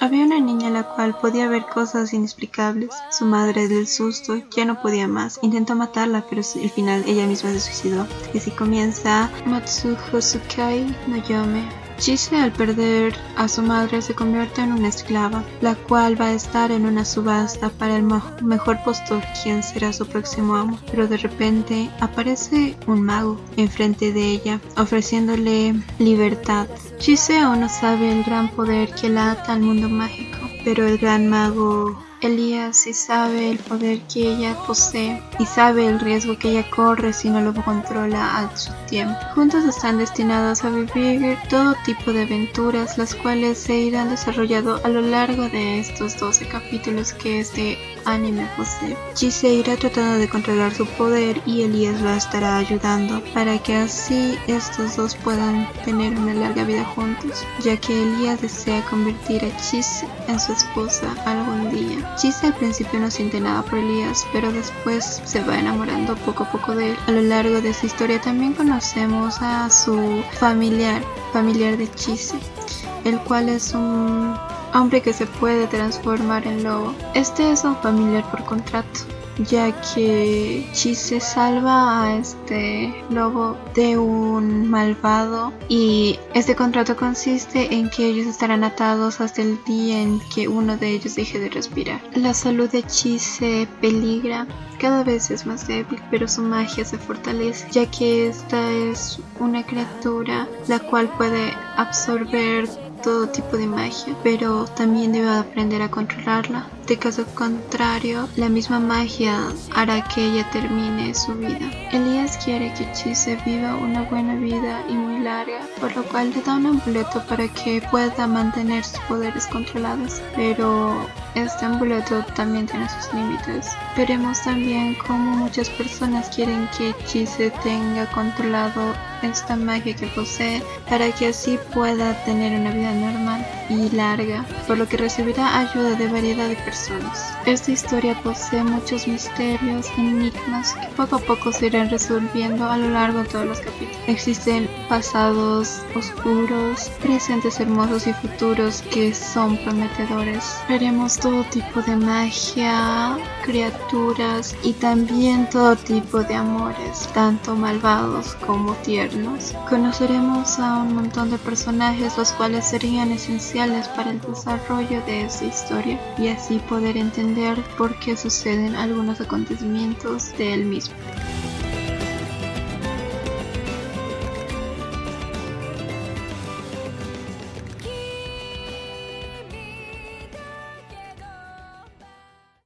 Había una niña la cual podía ver cosas inexplicables. Su madre del susto ya no podía más. Intentó matarla, pero al final ella misma se suicidó. Y así comienza Matsuho Sukai no Yome. Chise al perder a su madre se convierte en una esclava, la cual va a estar en una subasta para el mejor postor quien será su próximo amo. Pero de repente aparece un mago enfrente de ella, ofreciéndole libertad. Chise aún no sabe el gran poder que la ata al mundo mágico, pero el gran mago Elías sí sabe el poder que ella posee y sabe el riesgo que ella corre si no lo controla a su tiempo. Juntos están destinados a vivir todo tipo de aventuras, las cuales se irán desarrollando a lo largo de estos 12 capítulos que este anime posee. Chise irá tratando de controlar su poder y Elías la estará ayudando para que así estos dos puedan tener una larga vida juntos, ya que Elías desea convertir a Chise en su esposa algún día. Chise al principio no siente nada por Elías, pero después se va enamorando poco a poco de él. A lo largo de esta historia también conocemos a su familiar, familiar de Chise, el cual es un hombre que se puede transformar en lobo. Este es un familiar por contrato ya que Chise salva a este lobo de un malvado y este contrato consiste en que ellos estarán atados hasta el día en que uno de ellos deje de respirar. La salud de Chise peligra, cada vez es más débil, pero su magia se fortalece, ya que esta es una criatura la cual puede absorber todo tipo de magia, pero también debe aprender a controlarla. De caso contrario, la misma magia hará que ella termine su vida. Elías quiere que Chise viva una buena vida y muy larga, por lo cual le da un amuleto para que pueda mantener sus poderes controlados, pero este amuleto también tiene sus límites. Veremos también cómo muchas personas quieren que Chise tenga controlado esta magia que posee para que así pueda tener una vida normal y larga, por lo que recibirá ayuda de variedad de personas. Esta historia posee muchos misterios, enigmas que poco a poco se irán resolviendo a lo largo de todos los capítulos. Existen pasados oscuros, presentes hermosos y futuros que son prometedores. Veremos todo tipo de magia, criaturas y también todo tipo de amores, tanto malvados como tiernos. Conoceremos a un montón de personajes los cuales serían esenciales para el desarrollo de esta historia y así poder entender por qué suceden algunos acontecimientos de él mismo.